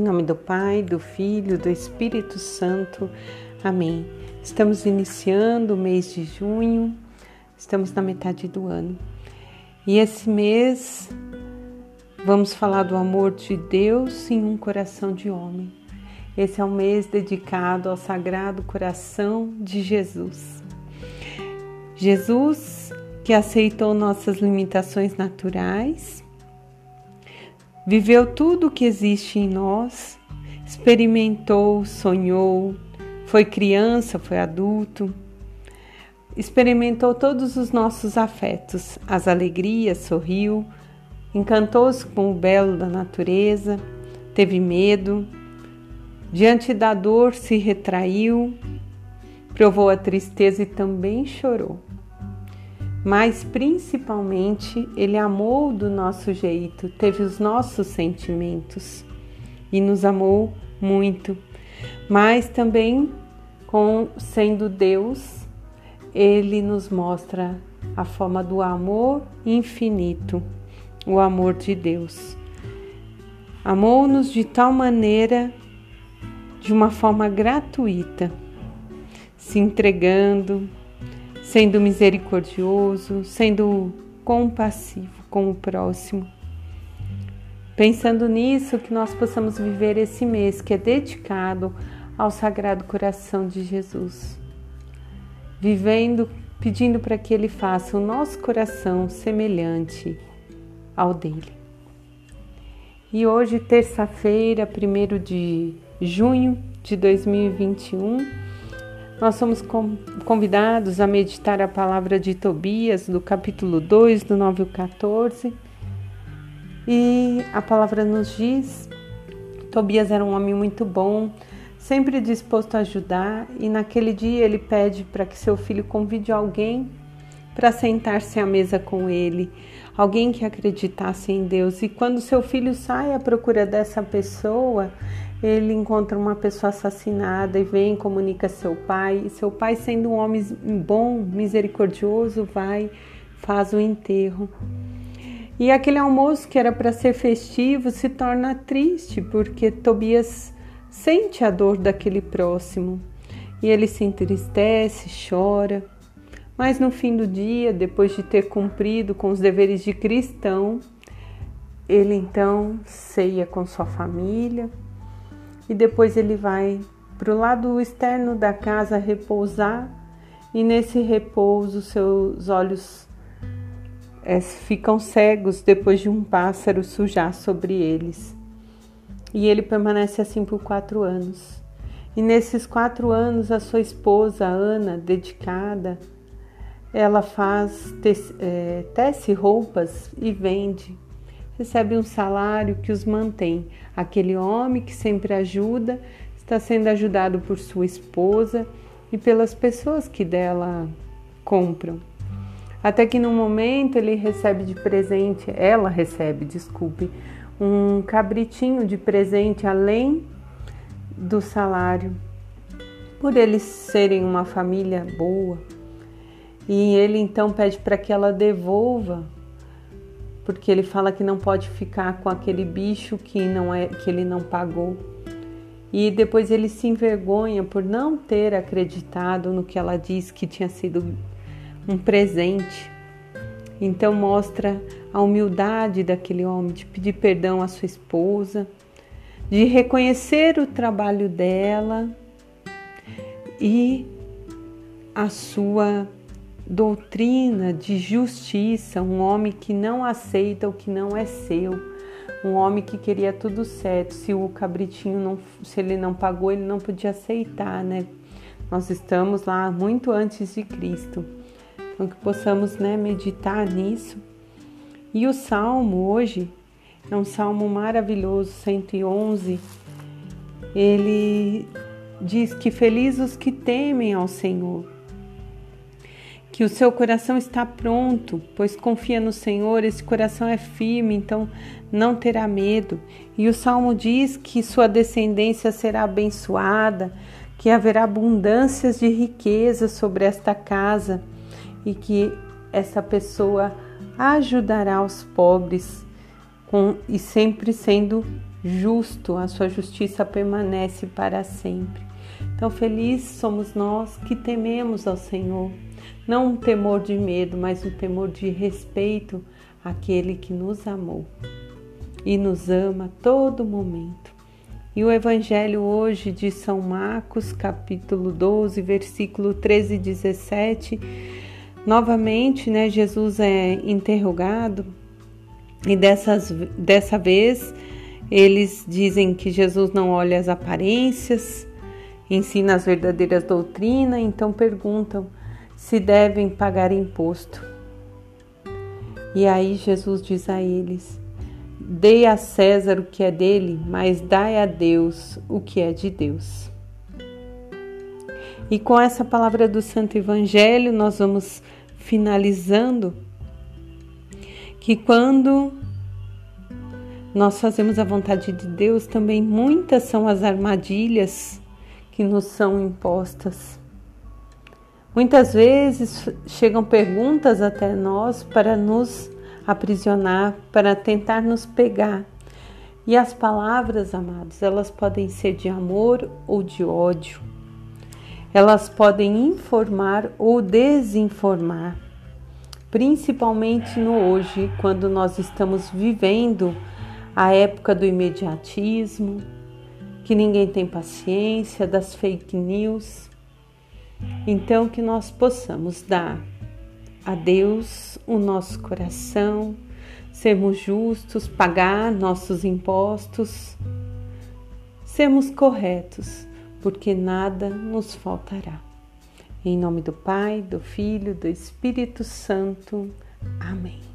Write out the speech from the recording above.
Em nome do Pai, do Filho, do Espírito Santo. Amém. Estamos iniciando o mês de junho, estamos na metade do ano. E esse mês vamos falar do amor de Deus em um coração de homem. Esse é um mês dedicado ao Sagrado Coração de Jesus. Jesus que aceitou nossas limitações naturais Viveu tudo o que existe em nós, experimentou, sonhou, foi criança, foi adulto, experimentou todos os nossos afetos, as alegrias, sorriu, encantou-se com o belo da natureza, teve medo, diante da dor se retraiu, provou a tristeza e também chorou mas principalmente ele amou do nosso jeito, teve os nossos sentimentos e nos amou muito. Mas também com sendo Deus, ele nos mostra a forma do amor infinito, o amor de Deus. Amou-nos de tal maneira, de uma forma gratuita, se entregando, sendo misericordioso, sendo compassivo com o próximo. Pensando nisso, que nós possamos viver esse mês que é dedicado ao Sagrado Coração de Jesus. Vivendo, pedindo para que Ele faça o nosso coração semelhante ao dele. E hoje, terça-feira, 1 de junho de 2021, nós somos convidados a meditar a palavra de Tobias, do capítulo 2, do 9 ao 14. E a palavra nos diz: Tobias era um homem muito bom, sempre disposto a ajudar, e naquele dia ele pede para que seu filho convide alguém para sentar-se à mesa com ele, alguém que acreditasse em Deus. E quando seu filho sai à procura dessa pessoa, ele encontra uma pessoa assassinada e vem comunica a seu pai. E seu pai, sendo um homem bom, misericordioso, vai, faz o enterro. E aquele almoço que era para ser festivo se torna triste, porque Tobias sente a dor daquele próximo. E ele se entristece, chora. Mas no fim do dia, depois de ter cumprido com os deveres de cristão, ele então ceia com sua família, e depois ele vai para o lado externo da casa repousar e nesse repouso seus olhos é, ficam cegos depois de um pássaro sujar sobre eles. E ele permanece assim por quatro anos. E nesses quatro anos a sua esposa Ana, dedicada, ela faz tece, é, tece roupas e vende recebe um salário que os mantém. Aquele homem que sempre ajuda está sendo ajudado por sua esposa e pelas pessoas que dela compram. Até que no momento ele recebe de presente, ela recebe, desculpe, um cabritinho de presente além do salário, por eles serem uma família boa. E ele então pede para que ela devolva porque ele fala que não pode ficar com aquele bicho que não é que ele não pagou. E depois ele se envergonha por não ter acreditado no que ela disse que tinha sido um presente. Então mostra a humildade daquele homem de pedir perdão à sua esposa, de reconhecer o trabalho dela e a sua doutrina de justiça, um homem que não aceita o que não é seu, um homem que queria tudo certo. Se o cabritinho não, se ele não pagou, ele não podia aceitar, né? Nós estamos lá muito antes de Cristo. Então que possamos, né, meditar nisso. E o salmo hoje é um salmo maravilhoso, 111. Ele diz que felizes os que temem ao Senhor que o seu coração está pronto, pois confia no Senhor, esse coração é firme, então não terá medo. E o salmo diz que sua descendência será abençoada, que haverá abundâncias de riqueza sobre esta casa e que essa pessoa ajudará os pobres com, e sempre sendo justo, a sua justiça permanece para sempre. Então, felizes somos nós que tememos ao Senhor, não um temor de medo, mas um temor de respeito àquele que nos amou e nos ama a todo momento. E o Evangelho hoje de São Marcos, capítulo 12, versículo 13 e 17, novamente, né, Jesus é interrogado e dessas, dessa vez eles dizem que Jesus não olha as aparências, ensina as verdadeiras doutrinas, então perguntam se devem pagar imposto. E aí Jesus diz a eles: Dei a César o que é dele, mas dai a Deus o que é de Deus. E com essa palavra do Santo Evangelho, nós vamos finalizando que quando nós fazemos a vontade de Deus, também muitas são as armadilhas que nos são impostas. Muitas vezes chegam perguntas até nós para nos aprisionar, para tentar nos pegar. E as palavras, amados, elas podem ser de amor ou de ódio. Elas podem informar ou desinformar, principalmente no hoje, quando nós estamos vivendo a época do imediatismo, que ninguém tem paciência, das fake news. Então, que nós possamos dar a Deus o nosso coração, sermos justos, pagar nossos impostos, sermos corretos, porque nada nos faltará. Em nome do Pai, do Filho, do Espírito Santo. Amém.